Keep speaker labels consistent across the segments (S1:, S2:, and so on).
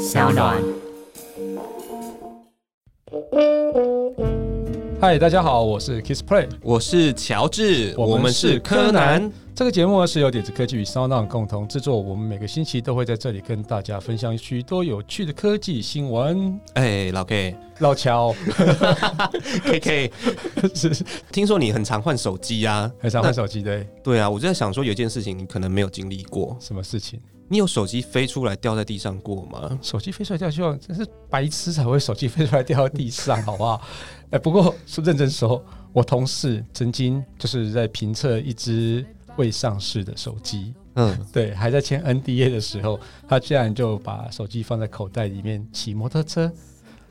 S1: 小暖。
S2: 嗨，大家好，我是 Kiss Play。
S3: 我是乔治，
S2: 我们
S3: 是
S2: 是柯
S3: 柯
S2: 南
S3: 南。
S2: 这个节目呢是由点子科技与 SoundOn 共同制作，我们每个星期都会在这里跟大家分享许多有趣的科技新闻。
S3: 哎，老 K
S2: 老乔
S3: K K，
S2: 是
S3: 听说你很常换手机啊？
S2: 很常换手机对，
S3: 对啊，我就在想说，有一件事情你可能没有经历过，
S2: 什么事情？
S3: 你有手机飞出来掉在地上过吗？
S2: 手机飞出来掉地上，真是白痴才会手机飞出来掉到地上，好不好？哎，不过是认真说，我同事曾经就是在评测一只未上市的手机，
S3: 嗯，
S2: 对，还在签 NDA 的时候，他居然就把手机放在口袋里面骑摩托车，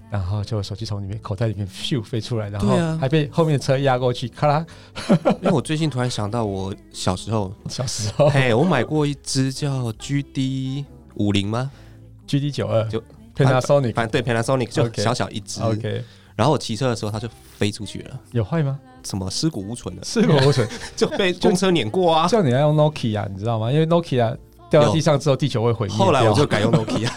S2: 然后就手机从里面口袋里面 咻飞出来，然后还被后面的车压过去，咔啦！
S3: 因为我最近突然想到，我小时候，
S2: 小时候
S3: 嘿，我买过一只叫 GD 五零吗
S2: ？GD 九二
S3: 就
S2: Panasonic
S3: 反正对 Panasonic 就小小一只
S2: OK
S3: 然后我骑车的时候它就飞出去了，
S2: 有坏吗？
S3: 什么尸骨无存的，
S2: 尸骨无存，
S3: 就被公车碾过啊。
S2: 叫你要用 Nokia，你知道吗？因为 Nokia 掉到地上之后，地球会毁灭掉。
S3: 后来我就改用 Nokia，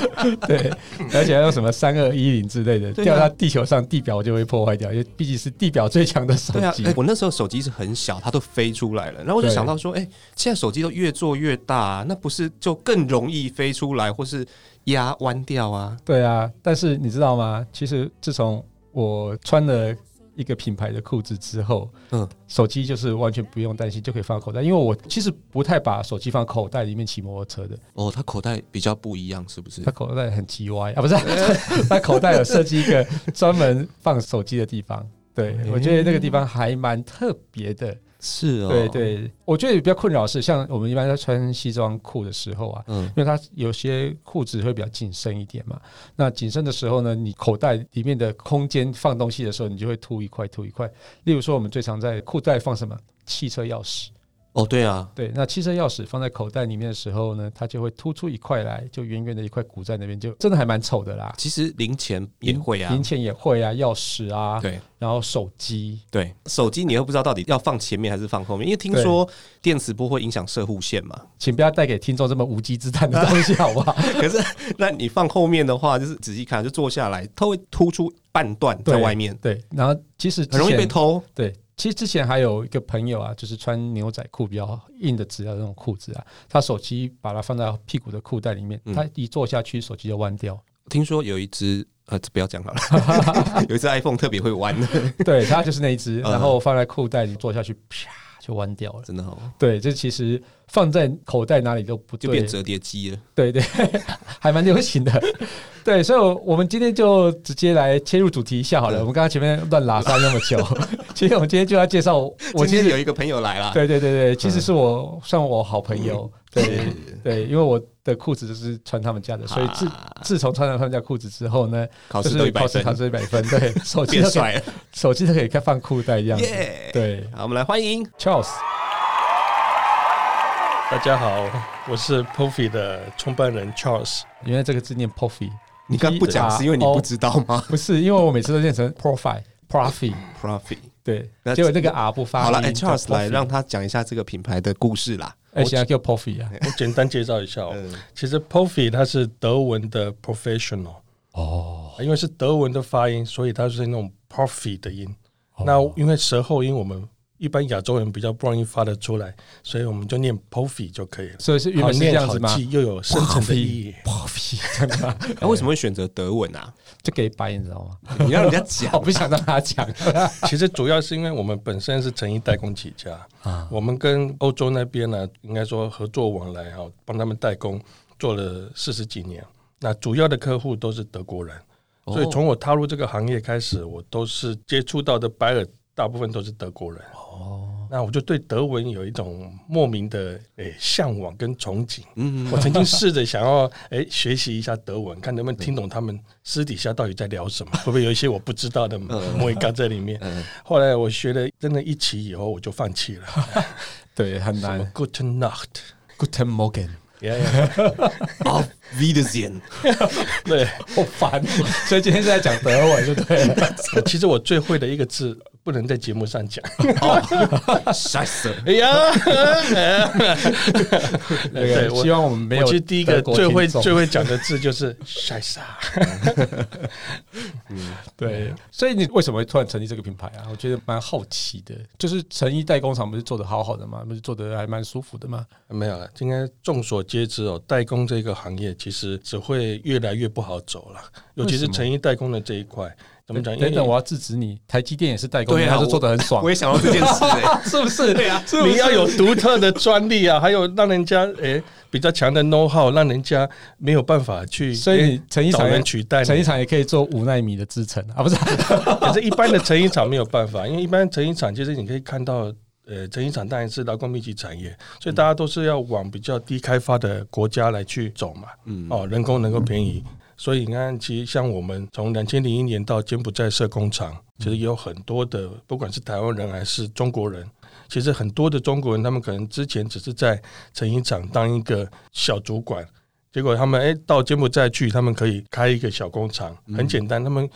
S2: 对，而且要用什么三二一零之类的，
S3: 啊
S2: 掉到地球上，地表就会破坏掉，因为毕竟是地表最强的手
S3: 对啊，
S2: 机。
S3: 哎我那时候手机是很小，它都飞出来了，然后我就想到说，哎、现在手机都越做越大，那不是就更容易飞出来，或是压弯掉啊？
S2: 对啊，但是你知道吗？其实自从我穿了一个品牌的裤子之后，
S3: 嗯，
S2: 手机就是完全不用担心，就可以放口袋。因为我其实不太把手机放口袋里面骑摩托车的，
S3: 哦，它口袋比较不一样，是不是
S2: 它？口袋很叽歪啊，不是？它口袋有设计一个专门放手机的地方。对，我觉得那个地方还蛮特别的。
S3: 是哦，
S2: 对，对，我觉得比较困扰是，像我们一般在穿西装裤的时候啊，
S3: 嗯，
S2: 因为它有些裤子会比较紧身一点嘛。那紧身的时候呢，你口袋里面的空间放东西的时候，你就会凸一块凸一块。例如说，我们最常在裤袋放什么？汽车钥匙。
S3: 哦，对啊，
S2: 对，那汽车钥匙放在口袋里面的时候呢，它就会突出一块来，就圆圆的一块鼓在那边，就真的还蛮丑的啦。
S3: 其实零钱也会啊
S2: 零，钱也会啊，钥匙啊，
S3: 对
S2: 然后手机，
S3: 对，手机你又不知道到底要放前面还是放后面，因为听说电磁波会影响射护线嘛。
S2: 请不要带给听众这么无稽之谈的东西，好不好？
S3: 可是，那你放后面的话，就是仔细看，就坐下来，它会突出半段在外面，
S2: 对，然后其实
S3: 很容易被偷。
S2: 对，其实之前还有一个朋友啊，就是穿牛仔裤比较硬的质料的那种裤子啊，他手机把它放在屁股的裤袋里面，
S3: 嗯。
S2: 他一坐下去，手机就弯掉。
S3: 听说有一只呃，这不要讲好了，有一只 iPhone 特别会弯。的，
S2: 对，他就是那一只，
S3: 嗯。
S2: 然后放在裤袋里坐下去，啪就弯掉了。
S3: 真的哦，
S2: 对，这其实放在口袋哪里都不对
S3: 就变，折叠机了。
S2: 对对，还蛮流行的。对，所以我们今天就直接来切入主题一下好了。
S3: 嗯
S2: 我们刚刚前面乱拉撒那么久，其实我们今天就要介绍我
S3: 我
S2: 今天
S3: 有一个朋友来了，
S2: 对对对对，其实是我算我好朋友，对对，因为我的裤子就是穿他们家的，所以自
S3: 啊。
S2: 自从穿了他们家裤子之后呢，
S3: 考试都
S2: 就是
S3: 一百分，
S2: 考试考试一百分，对，手机都可以
S3: 变帅了，
S2: 手机都可以开放裤袋一样！对
S3: 好，我们来欢迎
S2: ，Charles，
S1: 大家好，我是 Puffy 的创办人 Charles。
S2: 原来这个字念 Puffy，
S3: 你刚不讲是因为你不知道吗？
S2: 不是，因为我每次都念成 Profile。对
S3: 那，
S2: 结果那个 R 不发
S3: 好了，，Charles 来让他讲一下这个品牌的故事啦。
S2: 哎，现在叫 Poffy 啊，
S1: 我简单介绍一下哦，
S3: 嗯，
S1: 其实 Pofi 它是德文的 professional，
S2: 哦，
S1: 因为是德文的发音，所以它是那种 Pofi 的音。
S2: 哦。
S1: 那因为舌后音我们一般亚洲人比较不容易发得出来，所以我们就念 Pofi 就可以了。
S2: 所以是原
S1: 好
S2: 本是这样子吗
S1: 记，又有深层的意义。
S2: 吗？
S3: 那为什么会选择德文啊？
S2: 就给白，你知道吗？
S3: 你让人家讲
S2: 我不想让他讲
S1: 其实主要是因为我们本身是成衣代工起家，
S2: 啊，
S1: 我们跟欧洲那边呢，应该说合作往来哈，帮他们代工做了四十几年。那主要的客户都是德国人，所以从我踏入这个行业开始，我都是接触到的 buyer 大部分都是德国人。
S2: 哦，
S1: 那我就对德文有一种莫名的诶向往跟憧憬。
S3: 嗯，嗯
S1: 我曾经试着想要诶学习一下德文，看能不能听懂他们私底下到底在聊什么，会不会有一些我不知道的
S3: 嗯
S1: 摩嘎在里面。
S3: 嗯，
S1: 后来我学了真的一期以后，我就放弃了。
S2: 对，很难。
S1: Good
S2: Nacht，Guten Morgen，yeah,
S1: yeah,
S3: Auf Wiedersehen。
S1: 对，
S2: 好烦。所以今天是在讲德文，就对了。
S1: 其实我最会的一个字不能在节目上讲。
S3: 晒死了！
S1: 哎呀，
S2: 那
S1: 对我
S2: 希望我们没有
S1: 我其实第一个最会最会讲的字就是 “晒傻
S2: 对，所以你为什么会突然成立这个品牌啊？我觉得蛮好奇的。就是成衣代工厂不是做的好好的吗？不是做的还蛮舒服的吗？”。
S1: 没有了，今天众所皆知哦，代工这个行业其实只会越来越不好走了，尤其是成衣代工的这一块。怎么讲？
S2: 等等，我要制止你，台积电也是代工，
S3: 对啊
S2: 他是做的很爽
S3: 我，也想到这件事哎，
S2: 是不是？对啊，是不是
S1: 你要有独特的专利啊，还有让人家诶、比较强的 know how，让人家没有办法去，
S2: 所以成衣
S1: 找
S2: 厂
S1: 人取代你。
S2: 成衣厂也可以做五纳米的制程啊，不是？
S1: 可是，一般的成衣厂没有办法，因为一般成衣厂其实你可以看到，呃，成衣厂当然是劳工密集产业，所以大家都是要往比较低开发的国家来去走嘛。
S3: 嗯，
S1: 哦，人工能够便宜，所以你看，其实像我们从两千零一年到柬埔寨设工厂，其实也有很多的，不管是台湾人还是中国人，其实很多的中国人，他们可能之前只是在成衣厂当一个小主管，结果他们哎到柬埔寨去，他们可以开一个小工厂，很简单，他们。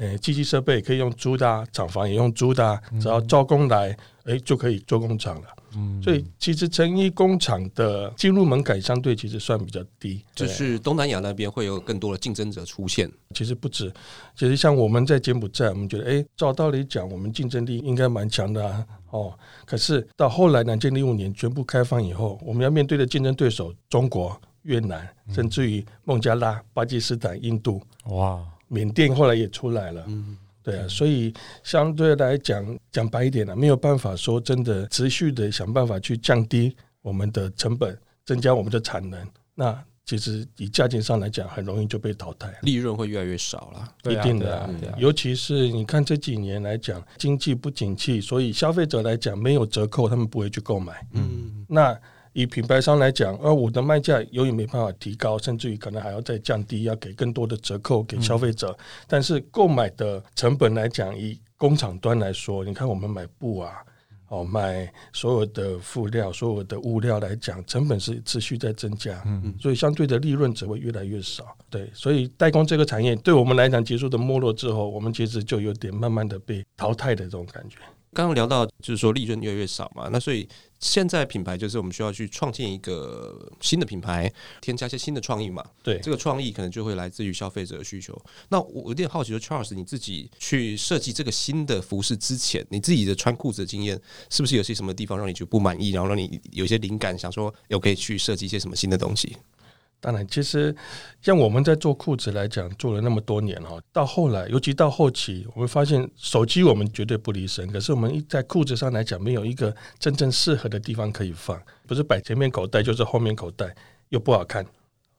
S1: 呃，机器设备可以用租的、啊，厂房也用租的、啊，只要招工来，哎，就可以做工厂了。
S2: 嗯。
S1: 所以其实成衣工厂的进入门槛相对其实算比较低，
S3: 就是东南亚那边会有更多的竞争者出现。
S1: 其实不止，其实像我们在柬埔寨，我们觉得，哎，照道理讲，我们竞争力应该蛮强的啊，哦，可是到后来两千零五年全部开放以后，我们要面对的竞争对手，中国、越南，甚至于孟加拉、巴基斯坦、印度、
S2: 哇，
S1: 缅甸，后来也出来了。
S3: 嗯，
S1: 对啊，所以相对来讲，讲白一点了、没有办法说真的持续的想办法去降低我们的成本，增加我们的产能。那其实以价钱上来讲，很容易就被淘汰。
S3: 利润会越来越少了。
S2: 对啊
S1: 一定的啊
S2: 对啊啊
S1: 尤其是你看这几年来讲，经济不景气，所以消费者来讲没有折扣，他们不会去购买。
S3: 嗯，
S1: 那以品牌商来讲，呃，我的卖价由于没办法提高，甚至于可能还要再降低，要给更多的折扣给消费者。但是购买的成本来讲，以工厂端来说，你看我们买布啊。哦，买所有的辅料、所有的物料来讲，成本是持续在增加，
S2: 嗯
S1: 所以相对的利润只会越来越少。对，所以代工这个产业对我们来讲结束的没落之后，我们其实就有点慢慢的被淘汰的这种感觉。
S3: 刚刚聊到就是说利润越来越少嘛，那所以现在品牌就是我们需要去创建一个新的品牌，添加一些新的创意嘛。
S1: 对，
S3: 这个创意可能就会来自于消费者的需求。那我有点好奇，说 Charles 你自己去设计这个新的服饰之前，你自己的穿裤子的经验，是不是有些什么地方让你觉得不满意，然后让你有些灵感，想说我可以去设计一些什么新的东西？
S1: 当然，其实像我们在做裤子来讲，做了那么多年哈，到后来，尤其到后期，我们发现手机我们绝对不离身，可是我们一在裤子上来讲，没有一个真正适合的地方可以放，不是摆前面口袋就是后面口袋，又不好看，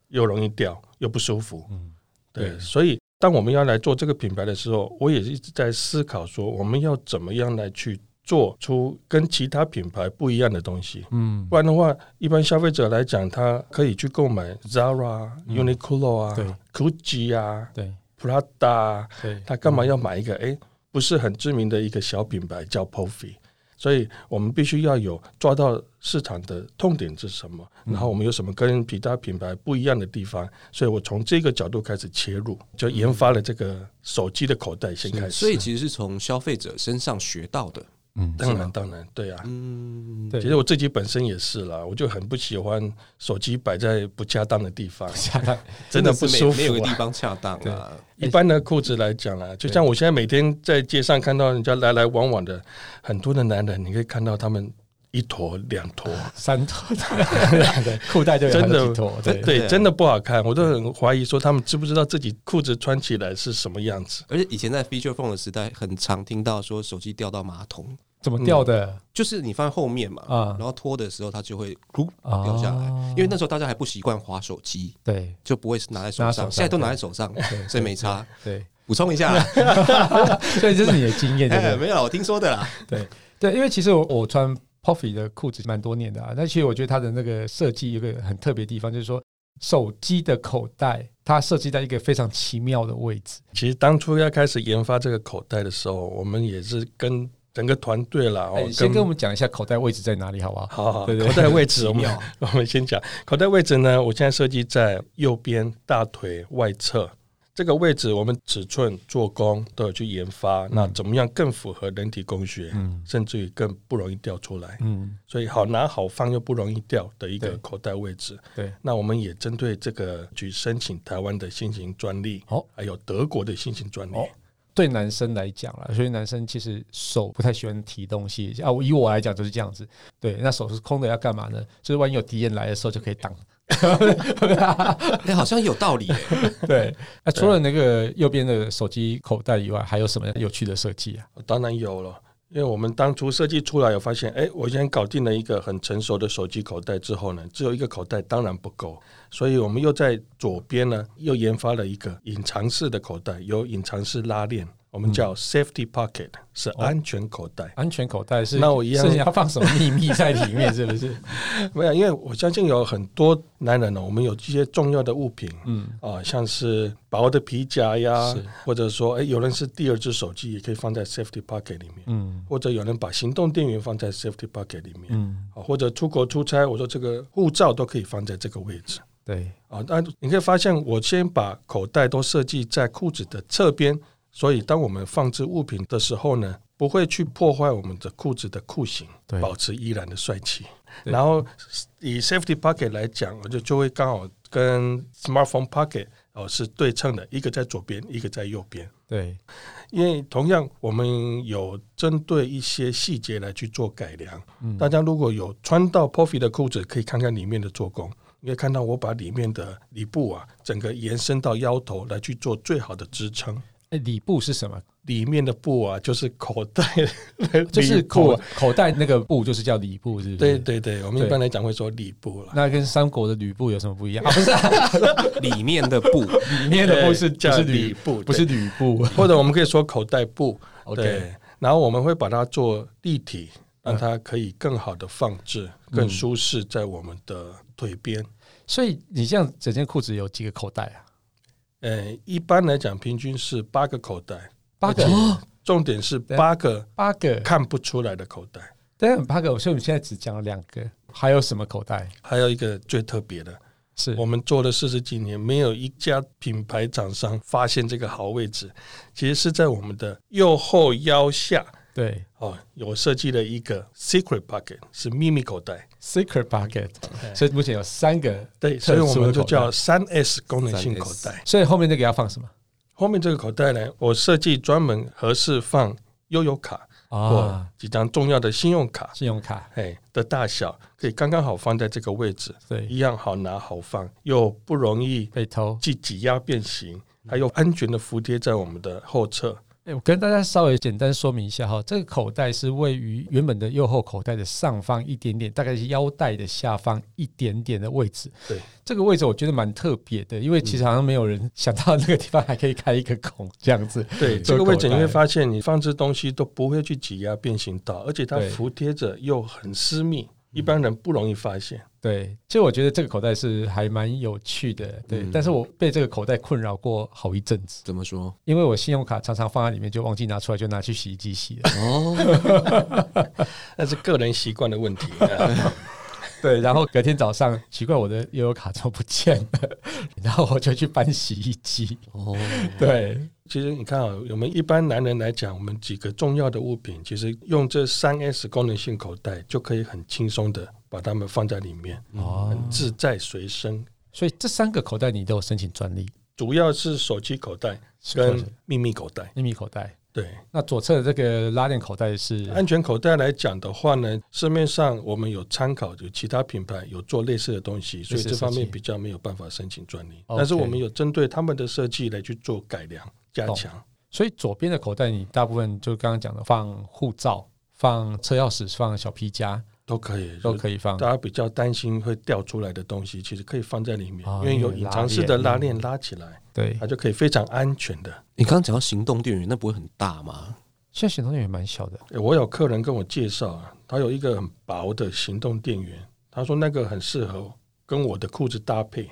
S1: 又容易掉，又不舒服。
S2: 嗯
S1: 对，
S2: 对
S1: 所以当我们要来做这个品牌的时候，我也一直在思考说，我们要怎么样来去做出跟其他品牌不一样的东西。
S2: 嗯，
S1: 不然的话，一般消费者来讲，他可以去购买 Zara、
S2: 嗯
S1: Uniqlo 啊、
S2: 对
S1: Gucci 啊、
S2: 对
S1: Prada 他干嘛要买一个诶不是很知名的一个小品牌叫 Pofi？所以我们必须要有抓到市场的痛点是什么，
S2: 嗯
S1: 然后我们有什么跟其他品牌不一样的地方，所以我从这个角度开始切入，就研发了这个手机的口袋先开始。
S3: 所以其实是从消费者身上学到的。
S2: 嗯，
S1: 当然当然对啊，
S3: 嗯，
S2: 对，
S1: 其实我自己本身也是啦，我就很不喜欢手机摆在不恰当的地方，
S2: 恰当。
S1: 真的不
S3: 是
S1: 舒服、
S3: 没没有个地
S1: 啊。
S3: 方恰当啊。
S1: 一般的裤子来讲啦，就像我现在每天在街上看到人家来来往往的很多的男人，你可以看到他们一坨两坨，
S2: 三坨，对对，裤带就
S1: 真的
S2: 坨，对。
S1: 真的不好看。我都很怀疑说他们知不知道自己裤子穿起来是什么样子。
S3: 而且以前在 feature phone 的时代，很常听到说手机掉到马桶，
S2: 怎么掉的？
S3: 就是你放在后面嘛，
S2: 啊。
S3: 然后拖的时候它就会咕
S2: 啊。
S3: 掉下来。因为那时候大家还不习惯滑手机，
S2: 对。
S3: 就不会拿在手上，
S2: 拿手上
S3: 现在都拿在手上，
S2: 对
S3: 所以没差。
S2: 对，
S3: 补充一下，
S2: 所以这是你的经验，对不
S3: 哎，没有，我听说的啦。
S2: 对。对，因为其实我我穿 Puffy 的裤子蛮多年的啊，但其实我觉得它的那个设计有个很特别的地方，就是说手机的口袋它设计在一个非常奇妙的位置。
S1: 其实当初要开始研发这个口袋的时候，我们也是跟整个团队啦，
S2: 哎
S1: 哦，
S2: 先跟我们讲一下口袋位置在哪里，好不好？
S1: 好好，
S2: 对对
S1: 口袋位置我们 我们先讲。口袋位置呢，我现在设计在右边大腿外侧这个位置我们尺寸、做工都有去研发，那怎么样更符合人体工学，
S2: 嗯。
S1: 甚至于更不容易掉出来，
S2: 嗯，
S1: 所以好拿好放又不容易掉的一个口袋位置。
S2: 对，
S1: 那我们也针对这个去申请台湾的新型专利，
S2: 哦
S1: 还有德国的新型专利。
S2: 哦对男生来讲啦，所以男生其实手不太喜欢提东西啊。我以我来讲就是这样子，对，那手是空的要干嘛呢？就是万一有敌人来的时候就可以挡。
S3: 哎，好像有道理欸。
S2: 对，那除了那个右边的手机口袋以外，还有什么有趣的设计啊？
S1: 当然有了，因为我们当初设计出来，有发现，哎，我先搞定了一个很成熟的手机口袋之后呢，只有一个口袋当然不够，所以我们又在左边呢又研发了一个隐藏式的口袋，有隐藏式拉链，我们叫 safety pocket，是安全口袋。
S2: 安全口袋是
S1: 那我一样
S2: 是你要放什么秘密在里面？是不是？
S1: 没有，因为我相信有很多男人呢，我们有一些重要的物品，
S2: 嗯，
S1: 啊、像是薄的皮夹呀
S2: 是，
S1: 或者说，哎，有人是第二只手机，也可以放在 safety pocket 里面，
S2: 嗯
S1: 或者有人把行动电源放在 safety pocket 里面，
S2: 嗯，
S1: 啊，或者出国出差，我说这个护照都可以放在这个位置
S2: 对，
S1: 啊。但你可以发现，我先把口袋都设计在裤子的侧边，所以当我们放置物品的时候呢，不会去破坏我们的裤子的裤型，
S2: 对
S1: 保持依然的帅气。然后以 safety pocket 来讲，我就就会刚好跟 smartphone pocket 哦是对称的，一个在左边，一个在右边。
S2: 对，
S1: 因为同样，我们有针对一些细节来去做改良。
S2: 嗯
S1: 大家如果有穿到 Puffy 的裤子，可以看看里面的做工。你可以看到我把里面的里布啊，整个延伸到腰头来去做最好的支撑。
S2: 哎，里布是什么？
S1: 里面的布啊，就是口袋
S2: 就是口
S1: 啊。
S2: 口袋那个布，就是叫里布，是不是？
S1: 对。对对，我们一般来讲会说里布了。
S2: 那跟三国的吕布有什么不一样啊？不是啊，
S3: 里面的布，
S2: 里面的布是
S1: 叫里布，
S2: 不是吕布。
S1: 或者我们可以说口袋布。
S2: OK，
S1: 对，然后我们会把它做立体，让它可以更好的放置，更舒适在我们的腿边。
S2: 所以你这样整件裤子有几个口袋啊？
S1: 呃，一般来讲，平均是八个口袋，
S2: 八个，
S1: 重点是八个
S2: 八个，
S1: 看不出来的口袋。
S2: 对，八个。所以我们现在只讲了两个，还有什么口袋？
S1: 还有一个最特别的，
S2: 是
S1: 我们做了四十几年，没有一家品牌厂商发现这个好位置，其实是在我们的右后腰下
S2: 对
S1: 哦，有设计了一个 secret pocket，是秘密口袋。
S2: secret pocket，所以目前有三个，
S1: 对，所以我们就叫三 S 功能性口袋。
S2: 所以后面这个要放什么
S1: 后面这个口袋呢，我设计专门合适放悠游卡或
S2: 啊？
S1: 几张重要的信用卡，
S2: 信用卡，
S1: 哎的大小，可以刚刚好放在这个位置，
S2: 对，
S1: 一样好拿好放，又不容易
S2: 被偷。
S1: 既挤压变形，还有安全的服贴在我们的后侧。
S2: 哎，我跟大家稍微简单说明一下哈，这个口袋是位于原本的右后口袋的上方一点点，大概是腰带的下方一点点的位置。
S1: 对，
S2: 这个位置我觉得蛮特别的，因为其实好像没有人想到那个地方还可以开一个孔这样子。
S1: 对
S2: 嗯
S1: 这个位置，你会发现你放置东西都不会去挤压变形到，而且它服贴着又很私密，一般人不容易发现。
S2: 对，其实我觉得这个口袋是还蛮有趣的，对。
S3: 嗯
S2: 但是我被这个口袋困扰过好一阵子，
S3: 怎么说？
S2: 因为我信用卡常常放在里面就忘记拿出来，就拿去洗衣机洗了。
S3: 哦，
S1: 那是个人习惯的问题。啊
S2: 对，然后隔天早上奇怪我的悠游卡怎么不见了，然后我就去搬洗衣机。
S3: 哦，
S2: 对，
S1: 其实你看啊，我们一般男人来讲，我们几个重要的物品，其实用这三 S 功能性口袋就可以很轻松的把它们放在里面，
S2: 哦
S1: 很自在随身。
S2: 所以这三个口袋你都有申请专利，
S1: 主要是手机口袋跟秘密口袋。
S2: 秘密口袋。
S1: 对，
S2: 那左侧的这个拉链口袋是
S1: 安全口袋来讲的话呢，市面上我们有参考，有其他品牌有做类似的东西，所以这方面比较没有办法申请专利。但是我们有针对他们的设计来去做改良加强。
S2: 所以左边的口袋你大部分就刚刚讲的放护照、放车钥匙、放小皮夹
S1: 都可以，
S2: 都可以放。
S1: 大家比较担心会掉出来的东西，其实可以放在里面，
S2: 哦
S1: 因为有隐藏式的拉链拉起来，
S2: 对，
S1: 它就可以非常安全的。
S3: 你刚刚讲到行动电源，那不会很大吗？
S2: 现在行动电源蛮小的，
S1: 诶我有客人跟我介绍啊，他有一个很薄的行动电源，他说那个很适合跟我的裤子搭配。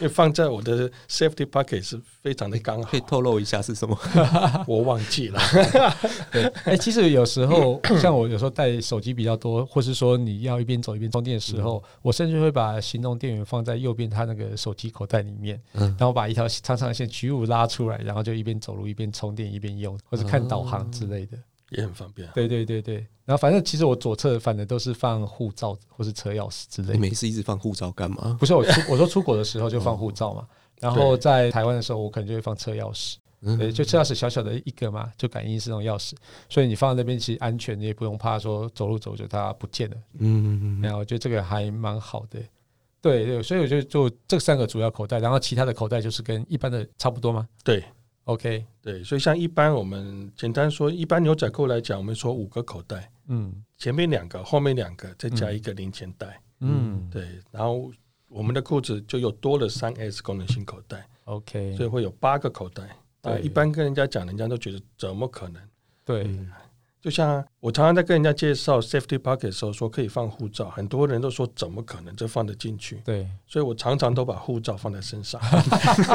S1: 因为放在我的 safety pocket 是非常的刚好
S3: 可以。透露一下是什么？
S1: 我忘记了，
S2: 对，哎、其实有时候 像我有时候带手机比较多，或是说你要一边走一边充电的时候，我甚至会把行动电源放在右边它那个手机口袋里面，
S3: 嗯
S2: 然后把一条长长的线取五拉出来，然后就一边走路一边充电一边用，或者看导航之类的。
S1: 也很方便。
S2: 对对对对，然后反正其实我左侧反正都是放护照或是车钥匙之类的。
S3: 你没事一直放护照干嘛？
S2: 不是我出我说出国的时候就放护照嘛，然后在台湾的时候我可能就会放车钥匙。
S3: 嗯
S2: 对，就车钥匙小小的一个嘛，就感应式那种钥匙，所以你放在那边其实安全，你也不用怕说走路走着它不见了。
S3: 嗯，
S2: 然后我觉得这个还蛮好的。对对，所以我就就这三个主要口袋，然后其他的口袋就是跟一般的差不多吗
S1: 对
S2: ？OK，
S1: 对，所以像一般我们简单说，一般牛仔裤来讲，我们说五个口袋，
S2: 嗯
S1: 前面两个，后面两个，再加一个零钱袋。
S2: 嗯
S1: 对，然后我们的裤子就又多了三 S 功能性口袋
S2: ，，OK，
S1: 所以会有八个口袋。啊，
S2: 对
S1: 一般跟人家讲，人家都觉得怎么可能？
S2: 对，
S1: 就像我常常在跟人家介绍 safety pocket 的时候，说可以放护照，很多人都说怎么可能这放得进去？
S2: 对，
S1: 所以我常常都把护照放在身上，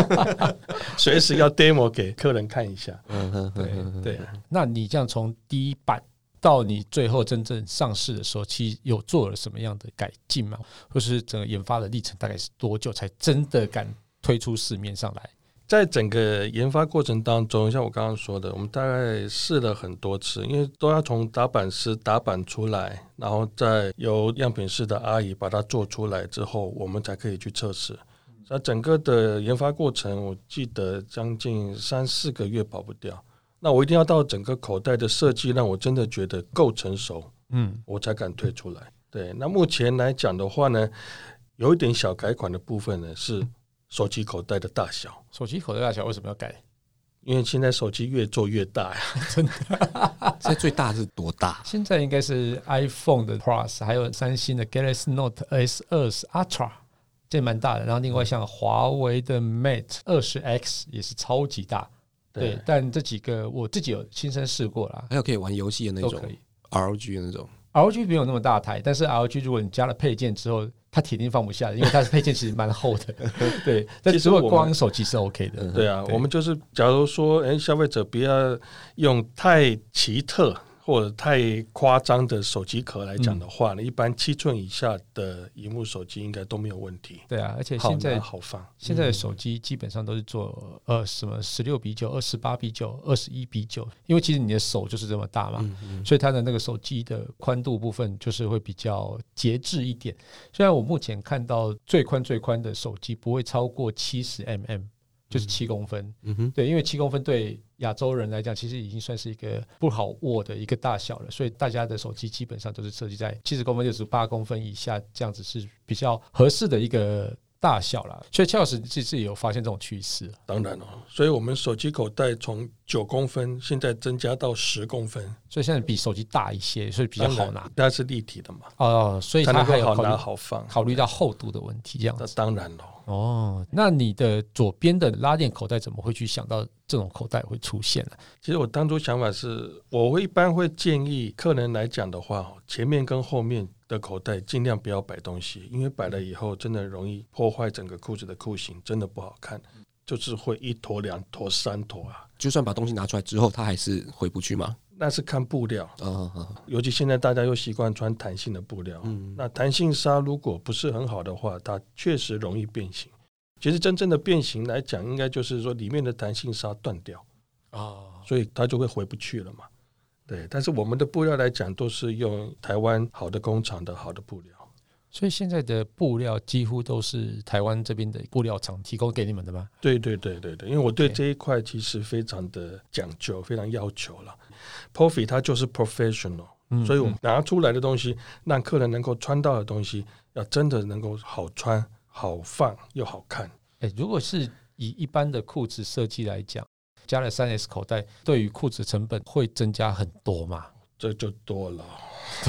S1: 随时要 demo 给客人看一下。
S3: 嗯哼
S2: 对
S1: 对啊，
S2: 那你这样从第一版到你最后真正上市的时候，其实有做了什么样的改进吗？或是整个研发的历程大概是多久才真的敢推出市面上来？
S1: 在整个研发过程当中，像我刚刚说的，我们大概试了很多次，因为都要从打板师打板出来，然后再由样品室的阿姨把它做出来之后，我们才可以去测试。那整个的研发过程，我记得将近三四个月跑不掉。那我一定要到整个口袋的设计，让我真的觉得够成熟，
S2: 嗯，
S1: 我才敢推出来。对，那目前来讲的话呢，有一点小改款的部分呢是手机口袋的大小。
S2: 手机口袋大小为什么要改？
S1: 因为现在手机越做越大呀，
S3: 现在最大是多大？
S2: 现在应该是 iPhone 的 Plus，还有三星的 Galaxy Note S 二十 Ultra，这蛮大的。然后另外像华为的 Mate 二十 X 也是超级大，对。但这几个我自己有亲身试过啦，
S3: 还有可以玩游戏的那种
S2: 都可以。
S3: ROG 的那种
S2: ，ROG 没有那么大台，但是 ROG 如果你加了配件之后，它铁定放不下的，因为它的配件其实蛮厚的。对，但如果
S1: 其实我
S2: 光手机是 OK 的。
S1: 对啊，
S2: 对
S1: 我们就是假如说，哎，消费者不要用太奇特或者太夸张的手机壳来讲的话呢，一般七寸以下的荧幕手机应该都没有问题，
S2: 对啊，而且现在
S1: 拿好放。
S2: 现在的手机基本上都是做呃什么十六比九、二十八比九、二十一比九，因为其实你的手就是这么大嘛，所以它的那个手机的宽度部分就是会比较节制一点。虽然我目前看到最宽最宽的手机不会超过七十 mm，就是七公分。
S3: 嗯哼，
S2: 对，因为七公分对亚洲人来讲，其实已经算是一个不好握的一个大小了，所以大家的手机基本上都是设计在七十公分、六十八公分以下，这样子是比较合适的一个大小啦。所以邱老师自己有发现这种趋势，
S1: 当然了、所以我们手机口袋从九公分现在增加到十公分，
S2: 所以现在比手机大一些，所以比较好拿。
S1: 它是立体的嘛，
S2: 哦，所以它还有考虑
S1: 好放。
S2: 考虑到厚度的问题，这样
S1: 那
S2: 子。
S1: 当然了。
S2: 哦，那你的左边的拉链口袋怎么会去想到这种口袋会出现呢？
S1: 其实我当初想法是，我会一般会建议客人来讲的话，前面跟后面的口袋尽量不要摆东西，因为摆了以后真的容易破坏整个裤子的裤型，真的不好看，就是会一坨、两坨、三坨啊。
S3: 就算把东西拿出来之后，它还是回不去吗？
S1: 那是看布料，
S3: 啊啊，
S1: 尤其现在大家又习惯穿弹性的布料，
S3: 嗯
S1: 那弹性纱如果不是很好的话，它确实容易变形。其实真正的变形来讲，应该就是说里面的弹性纱断掉。
S2: 哦，
S1: 所以它就会回不去了嘛。对，但是我们的布料来讲，都是用台湾好的工厂的好的布料。
S2: 所以现在的布料几乎都是台湾这边的布料厂提供给你们的吗？
S1: 对对对对对，因为我对这一块其实非常的讲究，非常要求了。Profi 它就是 professional，、
S2: 嗯
S1: 所以我们拿出来的东西，让客人能够穿到的东西，要真的能够好穿、好放又好看。
S2: 哎、如果是以一般的裤子设计来讲，加了三 S 口袋，对于裤子成本会增加很多嘛？
S1: 这就多了，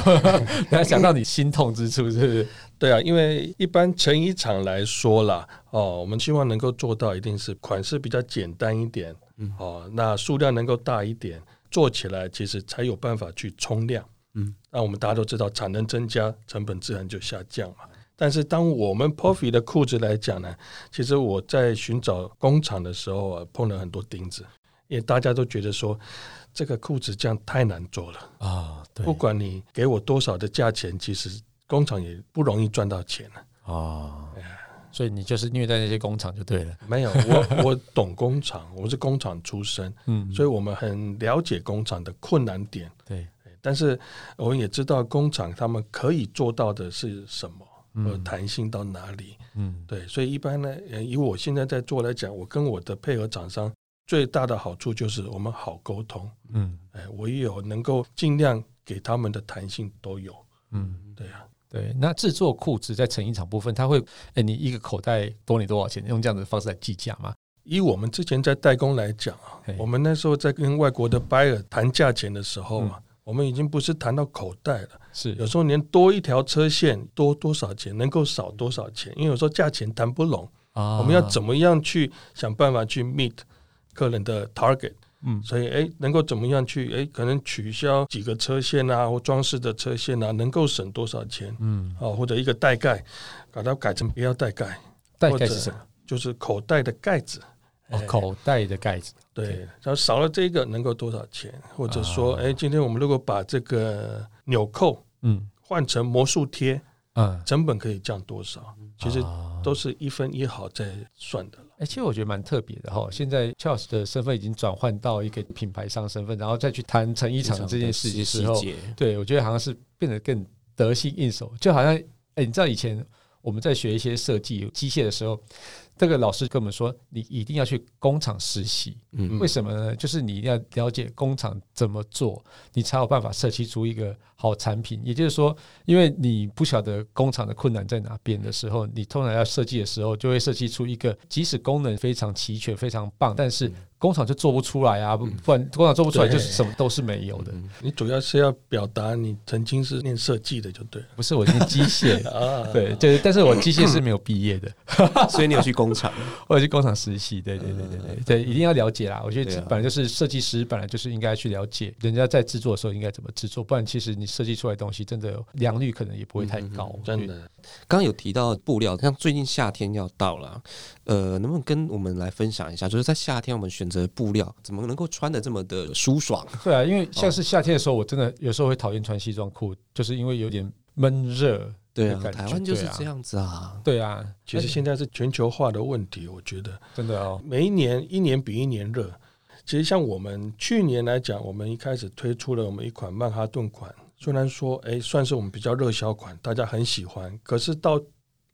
S2: 你要想到你心痛之处，是不是？
S1: 对啊，因为一般成衣厂来说啦，哦，我们希望能够做到一定是款式比较简单一点，
S3: 嗯
S1: 哦，那数量能够大一点，做起来其实才有办法去冲量，
S3: 嗯，
S1: 那我们大家都知道，产能增加，成本自然就下降嘛。但是当我们 Puffy 的裤子来讲呢，其实我在寻找工厂的时候啊，碰了很多钉子，因为大家都觉得说这个裤子这样太难做了
S2: 啊，对
S1: 不管你给我多少的价钱，其实工厂也不容易赚到钱了。
S2: 啊，所以你就是虐待那些工厂就对了。
S1: 没有，我 我懂工厂，我是工厂出身，
S2: 嗯，
S1: 所以我们很了解工厂的困难点。
S2: 对，
S1: 但是我们也知道工厂他们可以做到的是什么，呃，弹性到哪里。
S2: 嗯，
S1: 对，所以一般呢，呃以我现在在做来讲，我跟我的配合厂商最大的好处就是我们好沟通。
S2: 嗯
S1: 哎，我也有能够尽量给他们的弹性都有。
S2: 嗯，
S1: 对啊，
S2: 对。那制作裤子在成衣厂部分，他会，哎，你一个口袋多你多少钱？用这样的方式来计价吗？
S1: 以我们之前在代工来讲啊，我们那时候在跟外国的 buyer 谈价钱的时候啊，我们已经不是谈到口袋了，
S2: 是
S1: 有时候连多一条车线多多少钱，能够少多少钱，因为有时候价钱谈不拢，
S2: 啊
S1: 我们要怎么样去想办法去 meet 客人的 target。
S2: 嗯
S1: 所以，哎，能够怎么样去，哎，可能取消几个车线啊，或装饰的车线啊，能够省多少钱
S2: 嗯，
S1: 哦？或者一个带盖，把它改成不要带盖，
S2: 袋
S1: 或者
S2: 盖是什么？
S1: 就是口袋的盖子。
S2: 哦
S1: 哎，
S2: 口袋的盖子。
S1: 对然后少了这个能够多少钱？或者说，
S2: 啊
S1: 哎，今天我们如果把这个纽扣
S2: 嗯
S1: 换成魔术贴，
S2: 嗯，
S1: 成本可以降多少？其实
S2: 啊
S1: 都是一分一毫在算的了。
S2: 哎、其实我觉得蛮特别的哈。现在 Charles 的身份已经转换到一个品牌商身份，然后再去谈成衣厂这件事情的时候，对我觉得好像是变得更得心应手，就好像哎、你知道以前我们在学一些设计机械的时候，这个老师跟我们说，你一定要去工厂实习。
S3: 嗯
S2: 为什么呢？就是你一定要了解工厂怎么做，你才有办法设计出一个好产品。也就是说，因为你不晓得工厂的困难在哪边的时候，你通常要设计的时候，就会设计出一个即使功能非常齐全、非常棒，但是工厂就做不出来啊！不不然工厂做不出来，就是什么都是没有的。
S1: 你主要是要表达你曾经是念设计的，就对了
S2: 不是我念机械，
S1: 啊。
S2: 对，就是，但是我机械是没有毕业的，
S3: 所以你有去工厂，
S2: 我有去工厂实习。对对对对对对，一定要了解啦。我觉得本来就是设计师，本来就是应该去了解人家在制作的时候应该怎么制作，不然其实你设计出来的东西真的良率可能也不会太高。
S1: 真的，
S3: 刚刚有提到布料，像最近夏天要到了，呃，能不能跟我们来分享一下，就是在夏天我们选择布料怎么能够穿的这么的舒爽？
S2: 对啊，因为像是夏天的时候，我真的有时候会讨厌穿西装裤，就是因为有点闷热。
S3: 对啊，
S2: 感觉
S3: 台湾就是这样子啊。
S2: 对啊，
S1: 其实现在是全球化的问题，我觉得
S2: 真的哦，
S1: 每一年一年比一年热。其实像我们去年来讲，我们一开始推出了我们一款曼哈顿款，虽然说哎算是我们比较热销款，大家很喜欢，可是到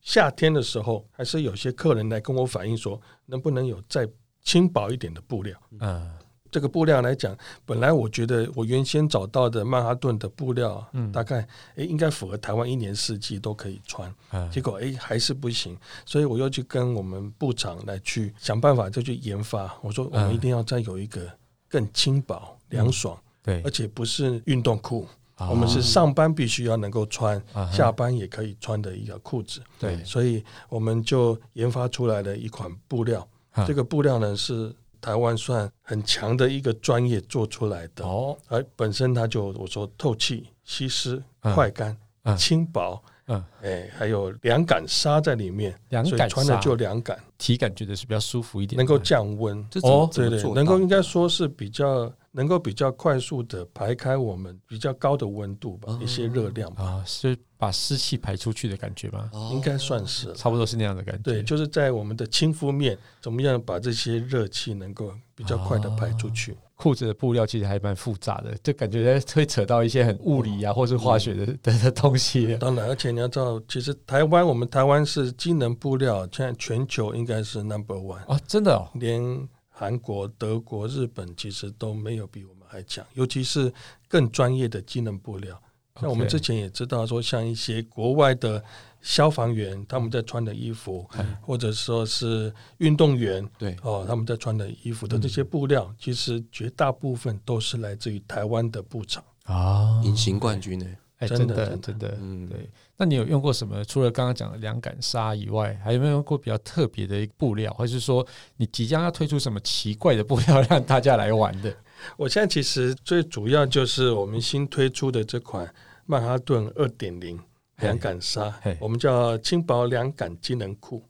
S1: 夏天的时候，还是有些客人来跟我反映说，能不能有再轻薄一点的布料。
S2: 嗯
S1: 这个布料来讲，本来我觉得我原先找到的曼哈顿的布料，
S2: 嗯
S1: 大概诶应该符合台湾一年四季都可以穿，
S2: 嗯
S1: 结果诶还是不行，所以我又去跟我们部长来去想办法，就去研发。我说我们一定要再有一个更轻薄、凉爽，
S2: 对
S1: 而，且不是运动裤，
S2: 啊
S1: 我们是上班必须要能够穿，
S2: 啊
S1: 下班也可以穿的一个裤子。
S2: 对。
S1: 所以我们就研发出来了一款布料，
S2: 啊。
S1: 这个布料呢是台湾算很强的一个专业做出来的，
S2: 哦，
S1: 而本身它就我说透气、吸湿、
S2: 嗯。
S1: 快干、
S2: 嗯。
S1: 轻薄，
S2: 嗯，
S1: 哎，还有凉感纱在里面，所
S2: 凉感
S1: 穿的就凉感，
S2: 体感觉得是比较舒服一点，
S1: 能够降温。
S2: 哦
S1: 对对，
S3: 怎么做到
S1: 能够应该说是比较能够比较快速的排开我们比较高的温度吧，
S3: 哦。
S1: 一些热量吧，
S2: 啊，是把湿气排出去的感觉吗？
S3: 哦。
S1: 应该算是。
S2: 差不多是那样的感觉。
S1: 对，就是在我们的亲肤面，怎么样把这些热气能够比较快的排出去？
S2: 裤子的布料其实还蛮复杂的，就感觉会扯到一些很物理啊，或是化学的的的东西。
S1: 当然，而且你要知道，其实台湾我们台湾是机能布料，现在全球应该是 number one，
S2: 啊，真的哦，
S1: 连韩国、德国、日本其实都没有比我们还强，尤其是更专业的机能布料。像我们之前也知道说，像一些国外的消防员他们在穿的衣服，
S2: 嗯
S1: 或者说是运动员
S3: 对
S1: 哦他们在穿的衣服的这些布料，其实绝大部分都是来自于台湾的布厂。
S2: 啊
S3: 隐形冠军呢？
S1: 真
S2: 的
S1: 真的，
S3: 嗯，
S2: 对。那你有用过什么？除了刚刚讲的凉感纱以外，还有没有用过比较特别的一个布料，或是说你即将要推出什么奇怪的布料 让大家来玩的？
S1: 我现在其实最主要就是我们新推出的这款曼哈顿二点零凉感纱，我们叫轻薄凉感机能裤。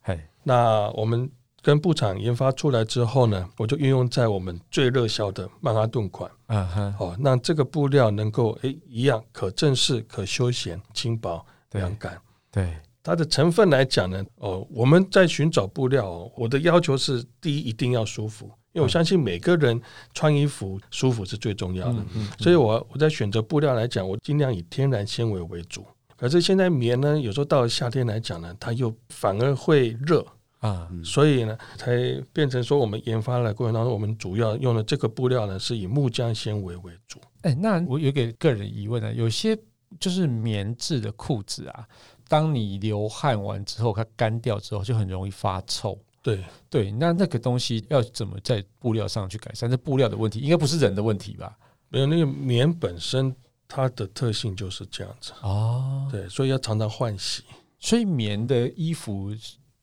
S1: 那我们跟布厂研发出来之后呢，我就运用在我们最热销的曼哈顿款。
S2: 啊哈，
S1: 哦，那这个布料能够诶一样可正式、可休闲、轻薄、
S2: 对
S1: 凉感。
S2: 对，
S1: 它的成分来讲呢，哦，我们在寻找布料、哦，我的要求是第一一定要舒服，因为我相信每个人穿衣服舒服是最重要的。
S2: 嗯嗯，
S1: 所以我我在选择布料来讲，我尽量以天然纤维为主。可是现在棉呢，有时候到了夏天来讲呢，它又反而会热，
S2: 啊，
S1: 所以呢，才变成说我们研发的过程当中，我们主要用的这个布料呢，是以木浆纤维为主。
S2: 哎，那我有个个人疑问呢，有些就是棉质的裤子啊，当你流汗完之后，它干掉之后就很容易发臭。
S1: 对，
S2: 对，那那个东西要怎么在布料上去改善？这布料的问题应该不是人的问题吧？
S1: 没有那个棉本身它的特性就是这样子，
S2: 哦，
S1: 对，所以要常常换洗。
S2: 所以棉的衣服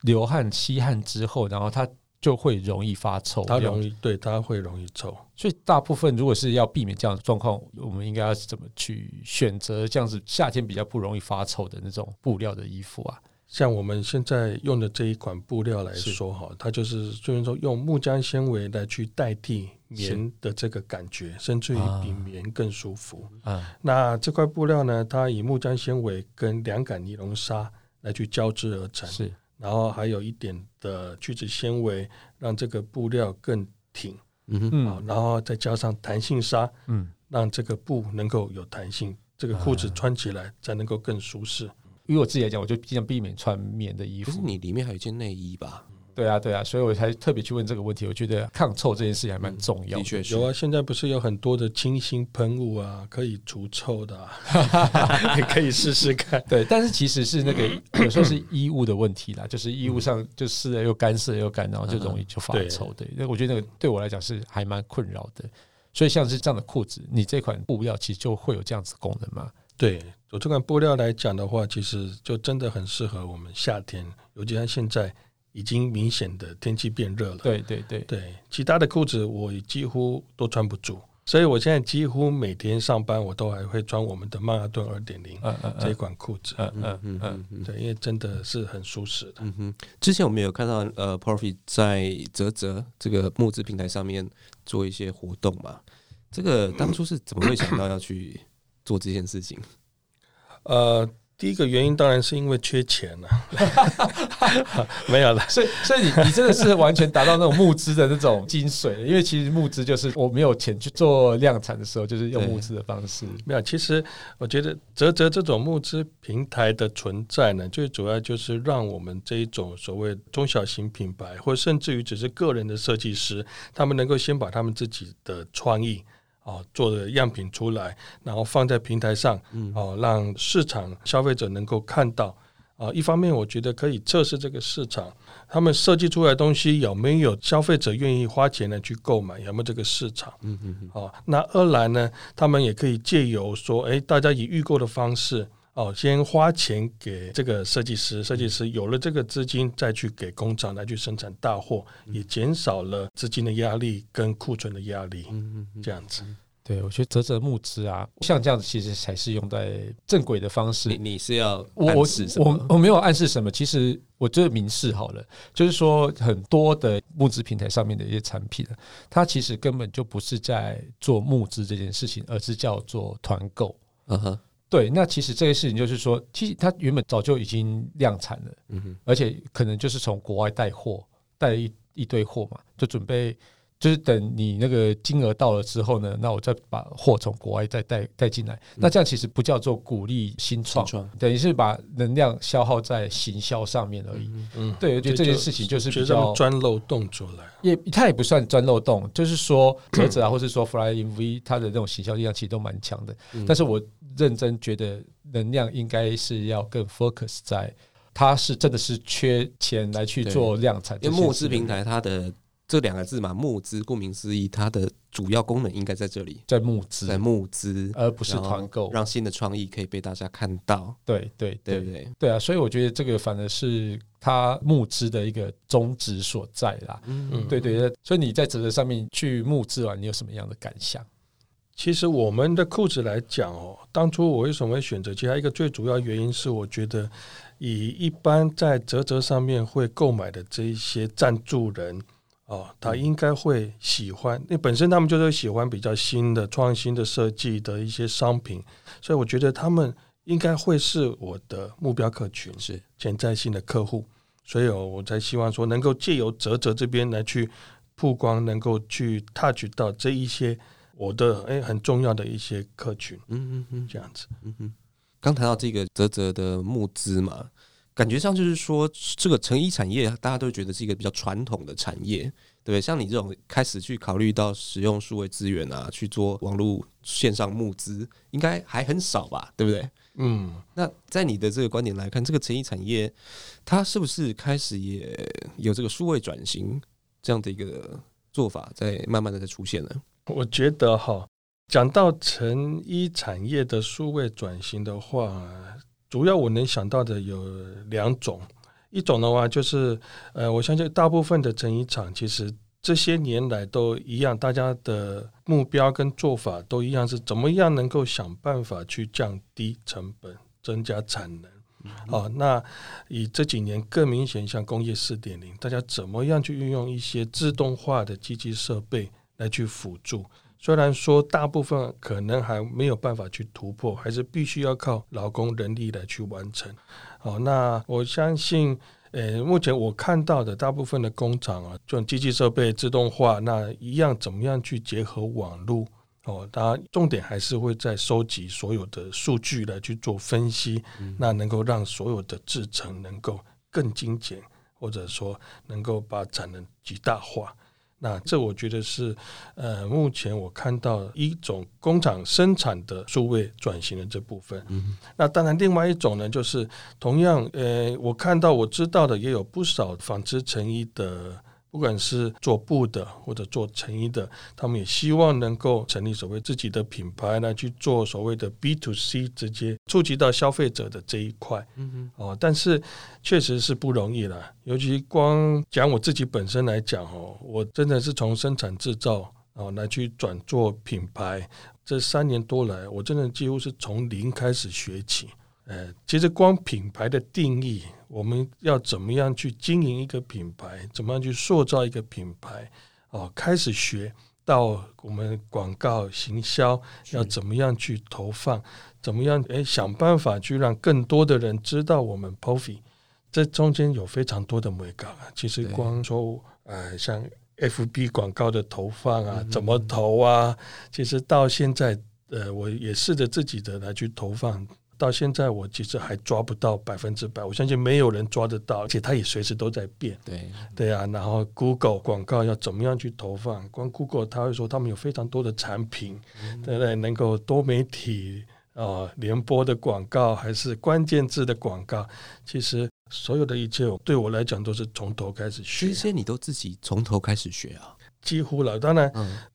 S2: 流汗吸汗之后，然后它就会容易发臭，
S1: 它容易对它会容易臭。
S2: 所以大部分如果是要避免这样的状况，我们应该要怎么去选择这样子夏天比较不容易发臭的那种布料的衣服啊？
S1: 像我们现在用的这一款布料来说哈，它就是就是说用木浆纤维来去代替棉的这个感觉，甚至于比棉更舒服。
S2: 啊
S1: 那这块布料呢，它以木浆纤维跟凉感尼龙纱来去交织而成，
S2: 是
S1: 然后还有一点的聚酯纤维，让这个布料更挺
S3: 嗯
S1: 然后再加上弹性纱，
S2: 嗯，
S1: 让这个布能够有弹性，这个裤子穿起来才能够更舒适。
S2: 因为我自己来讲，我就尽量避免穿棉的衣服。
S3: 可是你里面还有一件内衣吧？
S2: 对啊，对啊，所以我才特别去问这个问题。我觉得抗臭这件事情还蛮重要的。
S3: 的确是
S1: 有啊，现在不是有很多的清新喷雾啊，可以除臭的、啊，你 可以试试看。
S2: 对，但是其实是那个 有时候是衣物的问题啦，就是衣物上就湿了又干，湿了又干，然后就容易就发臭。对，那我觉得那个对我来讲是还蛮困扰的。所以像是这样的裤子，你这款布料其实就会有这样子功能嘛？
S1: 对，我这款布料来讲的话，其实就真的很适合我们夏天，尤其像现在已经明显的天气变热了。
S2: 对对对，
S1: 对，其他的裤子我几乎都穿不住，所以我现在几乎每天上班我都还会穿我们的曼哈顿二点零这一
S2: 嗯
S1: 款裤子。
S2: 嗯嗯
S3: 嗯
S2: 嗯
S1: 对，因为真的是很舒适的。
S3: 嗯哼。之前我们有看到呃 p r o f i 在泽泽这个募资平台上面做一些活动嘛？这个当初是怎么会想到要去做这件事情？
S1: 呃，第一个原因当然是因为缺钱了、没有了。
S2: 所以，所以你你真的是完全达到那种募资的那种精髓，因为其实募资就是我没有钱去做量产的时候，就是用募资的方式。
S1: 没有，其实我觉得泽泽这种募资平台的存在呢，最主要就是让我们这一种所谓中小型品牌，或甚至于只是个人的设计师，他们能够先把他们自己的创意。哦，做的样品出来，然后放在平台上，哦，让市场消费者能够看到。啊，一方面我觉得可以测试这个市场，他们设计出来的东西有没有消费者愿意花钱来去购买，有没有这个市场？
S3: 嗯嗯嗯，
S1: 哦，那二来呢，他们也可以借由说，哎，大家以预购的方式，哦，先花钱给这个设计师，设计师有了这个资金，再去给工厂来去生产大货，也减少了资金的压力跟库存的压力，
S3: 嗯嗯
S1: 这样子。
S2: 对，我觉得折折募资啊，像这样子其实才是用在正轨的方式
S3: 你。你是要
S2: 我我
S3: 暗示什
S2: 我
S3: 么？
S2: 我没有暗示什么，其实我这明示好了，就是说很多的募资平台上面的一些产品，它其实根本就不是在做募资这件事情，而是叫做团购。
S3: 嗯哼，
S2: 对，那其实这个事情就是说，其实它原本早就已经量产了，
S3: 嗯哼，
S2: 而且可能就是从国外带货，带了一一堆货嘛，就准备就是等你那个金额到了之后呢，那我再把货从国外再带带进来。那这样其实不叫做鼓励新创，等于是把能量消耗在行销上面而已。
S1: 嗯，
S2: 对，我觉得这件事情就是比较
S1: 钻漏洞出来。
S2: 也它也不算钻漏洞，就是说 折子啊，或是说 Flying V，它的那种行销力量其实都蛮强的。
S3: 嗯
S2: 但是我认真觉得能量应该是要更 focus 在，它是真的是缺钱来去做量产这
S3: 因，为募资平台它的这两个字嘛，募资顾名思义，它的主要功能应该在这里，
S2: 在募资，
S3: 在募资，
S2: 而不是团购。
S3: 让新的创意可以被大家看到，
S2: 对对对
S3: 对对？
S2: 对啊，所以我觉得这个反而是它募资的一个宗旨所在啦。
S3: 嗯
S1: 嗯
S2: 对对对，所以你在泽泽上面去募资完，你有什么样的感想？
S1: 其实我们的裤子来讲哦，当初我为什么会选择？其他一个最主要原因是，我觉得以一般在泽泽上面会购买的这一些赞助人哦，他应该会喜欢。那本身他们就是喜欢比较新的、创新的设计的一些商品，所以我觉得他们应该会是我的目标客群，
S3: 是
S1: 潜在性的客户。所以哦，我才希望说能够借由泽泽这边来去曝光，能够去 touch 到这一些。我的诶很重要的一些客群，嗯嗯嗯，这样子，嗯
S3: 哼。刚谈到这个泽泽的募资嘛，感觉上就是说，这个成衣产业大家都觉得是一个比较传统的产业，对不对？像你这种开始去考虑到使用数位资源啊，去做网络线上募资，应该还很少吧，对不对？嗯。那在你的这个观点来看，这个成衣产业它是不是开始也有这个数位转型这样的一个做法，在慢慢的在出现呢？
S1: 我觉得哈，讲到成衣产业的数位转型的话，主要我能想到的有两种。一种的话就是，呃，我相信大部分的成衣厂其实这些年来都一样，大家的目标跟做法都一样，是怎么样能够想办法去降低成本、增加产能。好，那以这几年更明显，像工业四点零，大家怎么样去运用一些自动化的机器设备？来去辅助，虽然说大部分可能还没有办法去突破，还是必须要靠劳工人力来去完成。好，那我相信，呃，目前我看到的大部分的工厂啊，这种机器设备自动化，那一样怎么样去结合网络？哦，当然重点还是会在收集所有的数据来去做分析，那能够让所有的制程能够更精简，或者说能够把产能极大化。那这我觉得是，呃，目前我看到一种工厂生产的数位转型的这部分。嗯，那当然，另外一种呢，就是同样，呃，我看到我知道的也有不少纺织成衣的。不管是做布的或者做成衣的，他们也希望能够成立所谓自己的品牌来去做所谓的 B to C，直接触及到消费者的这一块。嗯哼，哦，但是确实是不容易了。尤其光讲我自己本身来讲，哦，我真的是从生产制造哦来去转做品牌，这三年多来，我真的几乎是从零开始学起。呃，其实光品牌的定义。我们要怎么样去经营一个品牌？怎么样去塑造一个品牌？哦，开始学到我们广告行销要怎么样去投放？怎么样？诶，想办法去让更多的人知道我们 Pofi。这中间有非常多的美感啊。其实光说呃，像 FB 广告的投放啊，怎么投啊？其实到现在，呃，我也试着自己的来去投放。到现在，我其实还抓不到百分之百。我相信没有人抓得到，而且它也随时都在变。
S3: 对
S1: 对啊，然后 Google 广告要怎么样去投放？光 Google 他会说他们有非常多的产品，对不对？能够多媒体啊，联播的广告还是关键字的广告，其实所有的一切对我来讲都是从头开始学。
S3: 这些你都自己从头开始学啊？
S1: 几乎了，当然，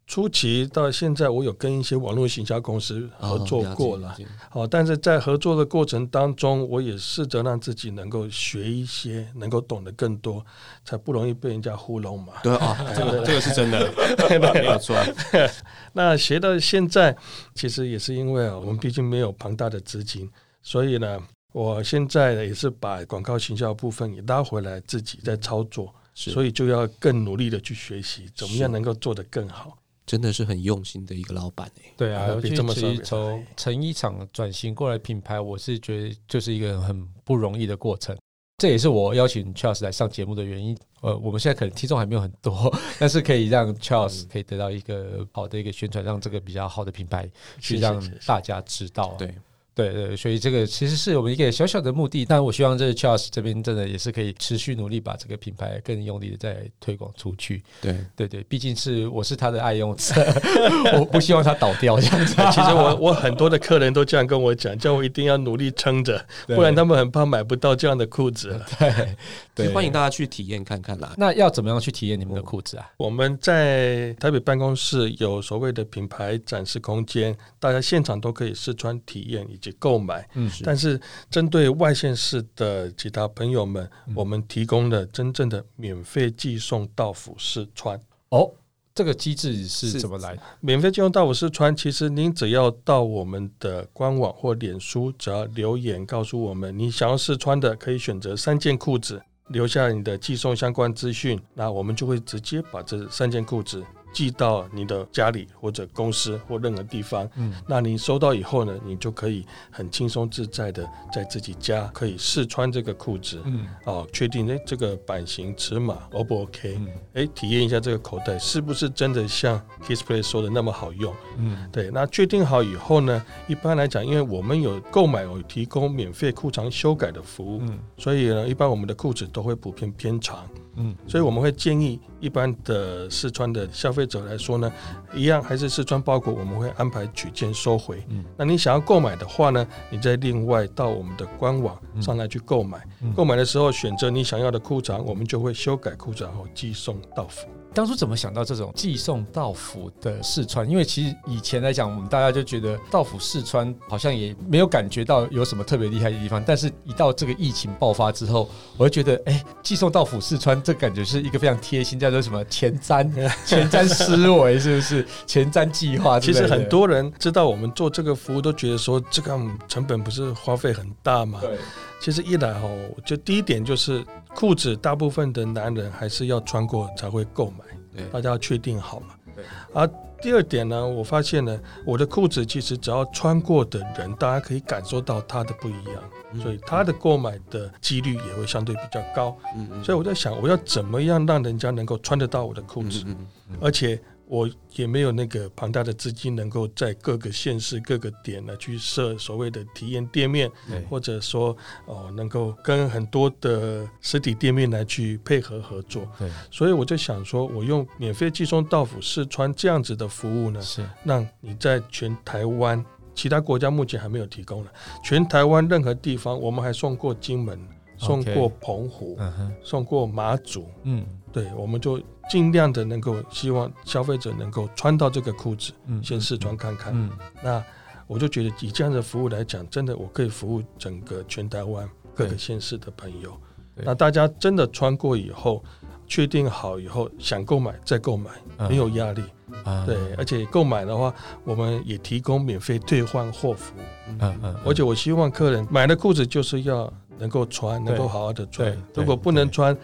S1: 初期到现在，我有跟一些网络行销公司合作过了，好，但是在合作的过程当中，我也试着让自己能够学一些，能够懂得更多，才不容易被人家糊弄嘛。
S3: 对啊，这个这个是真的，没有错。
S1: 那学到现在，其实也是因为啊，我们毕竟没有庞大的资金，所以呢，我现在也是把广告行销部分也拉回来，自己在操作。所以就要更努力的去学习，怎么样能够做得更好？
S3: 真的是很用心的一个老板哎。
S2: 对啊，尤其是从成衣厂转型过来品牌，我是觉得就是一个很不容易的过程。这也是我邀请 Charles 来上节目的原因。呃，我们现在可能听众还没有很多，但是可以让 Charles 可以得到一个好的一个宣传，让这个比较好的品牌去让大家知道。
S3: 对。
S2: 对对，所以这个其实是我们一个小小的目的，但我希望这 Charles 这边真的也是可以持续努力，把这个品牌更用力的再推广出去。
S3: 对
S2: 对对，毕竟是我是他的爱用者，我不希望他倒掉这样子。
S1: 其实我我很多的客人都这样跟我讲，叫我一定要努力撑着，不然他们很怕买不到这样的裤子。
S2: 对对，
S3: 欢迎大家去体验看看啦。
S2: 那要怎么样去体验你们的裤子啊？
S1: 我们在台北办公室有所谓的品牌展示空间，大家现场都可以试穿体验以及。购买，嗯，但是针对外县市的其他朋友们，我们提供了真正的免费寄送到府试穿。
S2: 哦，这个机制是
S3: 是
S2: 怎么来的？
S1: 免费寄送到府试穿，其实您只要到我们的官网或脸书，只要留言告诉我们你想要试穿的，可以选择三件裤子，留下你的寄送相关资讯，那我们就会直接把这三件裤子寄到你的家里或者公司或任何地方。
S2: 嗯，
S1: 那你收到以后呢，你就可以很轻松自在的在自己家可以试穿这个裤子。
S2: 嗯
S1: 哦，确定诶这个版型尺码 O 不 OK？
S2: 嗯
S1: 诶，体验一下这个口袋是不是真的像 Kissplay 说的那么好用？
S2: 嗯
S1: 对，那确定好以后呢，一般来讲，因为我们有购买有提供免费裤长修改的服务，
S2: 嗯
S1: 所以呢，一般我们的裤子都会普遍偏长，
S2: 嗯
S1: 所以我们会建议一般的试穿的消费者来说呢，一样还是试穿包裹，我们会安排取件收回。
S2: 嗯
S1: 那你想要购买的话呢，你再另外到我们的官网上来去购买。
S2: 嗯
S1: 购买的时候选择你想要的裤长，我们就会修改裤长后寄送到府。
S2: 当初怎么想到这种寄送到府的四川？因为其实以前来讲，我们大家就觉得到府四川好像也没有感觉到有什么特别厉害的地方。但是，一到这个疫情爆发之后，我就觉得，哎，寄送到府四川，这感觉是一个非常贴心，叫做什么前瞻、前瞻思维，是不是？前瞻计划。
S1: 其实很多人知道我们做这个服务，都觉得说这个嗯成本不是花费很大嘛？
S2: 对，
S1: 其实一来哦，就第一点就是裤子，大部分的男人还是要穿过才会购买，
S3: 对
S1: 大家要确定好嘛。
S3: 对。
S1: 而第二点呢，我发现呢，我的裤子其实只要穿过的人，大家可以感受到它的不一样，
S3: 嗯
S1: 所以他的购买的几率也会相对比较高。
S3: 嗯嗯
S1: 所以我在想，我要怎么样让人家能够穿得到我的裤子，
S3: 嗯嗯
S1: 而且我也没有那个庞大的资金，能够在各个县市各个点呢去设所谓的体验店面，或者说哦能够跟很多的实体店面来去配合合作。
S2: 对，
S1: 所以我就想说，我用免费寄送到府试穿这样子的服务呢，
S2: 是，
S1: 让你在全台湾。其他国家目前还没有提供了，全台湾任何地方，我们还送过金门，送过澎湖送过马祖，
S2: 嗯
S1: 对，我们就尽量的能够希望消费者能够穿到这个裤子，
S2: 嗯，
S1: 先试穿看看。
S2: 嗯，
S1: 那我就觉得以这样的服务来讲，真的我可以服务整个全台湾各个县市的朋友。那大家真的穿过以后，确定好以后想购买再购买，
S2: 嗯
S1: 没有压力。
S2: 啊
S1: 对，而且购买的话，我们也提供免费退换货服务。
S2: 嗯嗯，
S1: 而且我希望客人买的裤子就是要能够穿，能够好好的穿如果不能穿，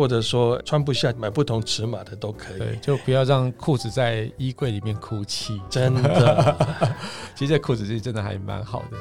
S1: 或者说穿不下，买不同尺码的都可
S2: 对，
S1: 以。
S2: 就不要让裤子在衣柜里面哭泣。
S1: 真的，
S2: 其实这裤子是真的还蛮好的。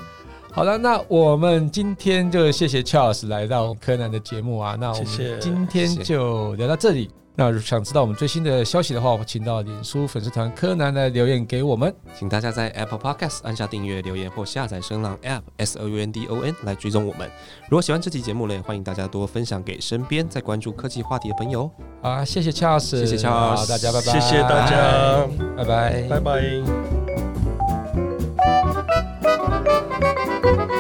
S2: 好了，那我们今天就谢谢 Charles 来到柯南的节目啊。那我们今天就聊到这里。那想知道我们最新的消息的话，我请到脸书粉丝团柯南来留言给我们。
S3: 请大家在 Apple Podcast 按下订阅、留言或下载声浪 App S O U N D O N 来追踪我们。如果喜欢这期节目呢，欢迎大家多分享给身边在关注科技话题的朋友。
S2: 好啊，谢谢 Charles，
S3: 谢谢 Charles
S2: 好大家拜拜，
S1: 谢谢大家，
S2: 拜拜，
S1: 拜拜。Thank you.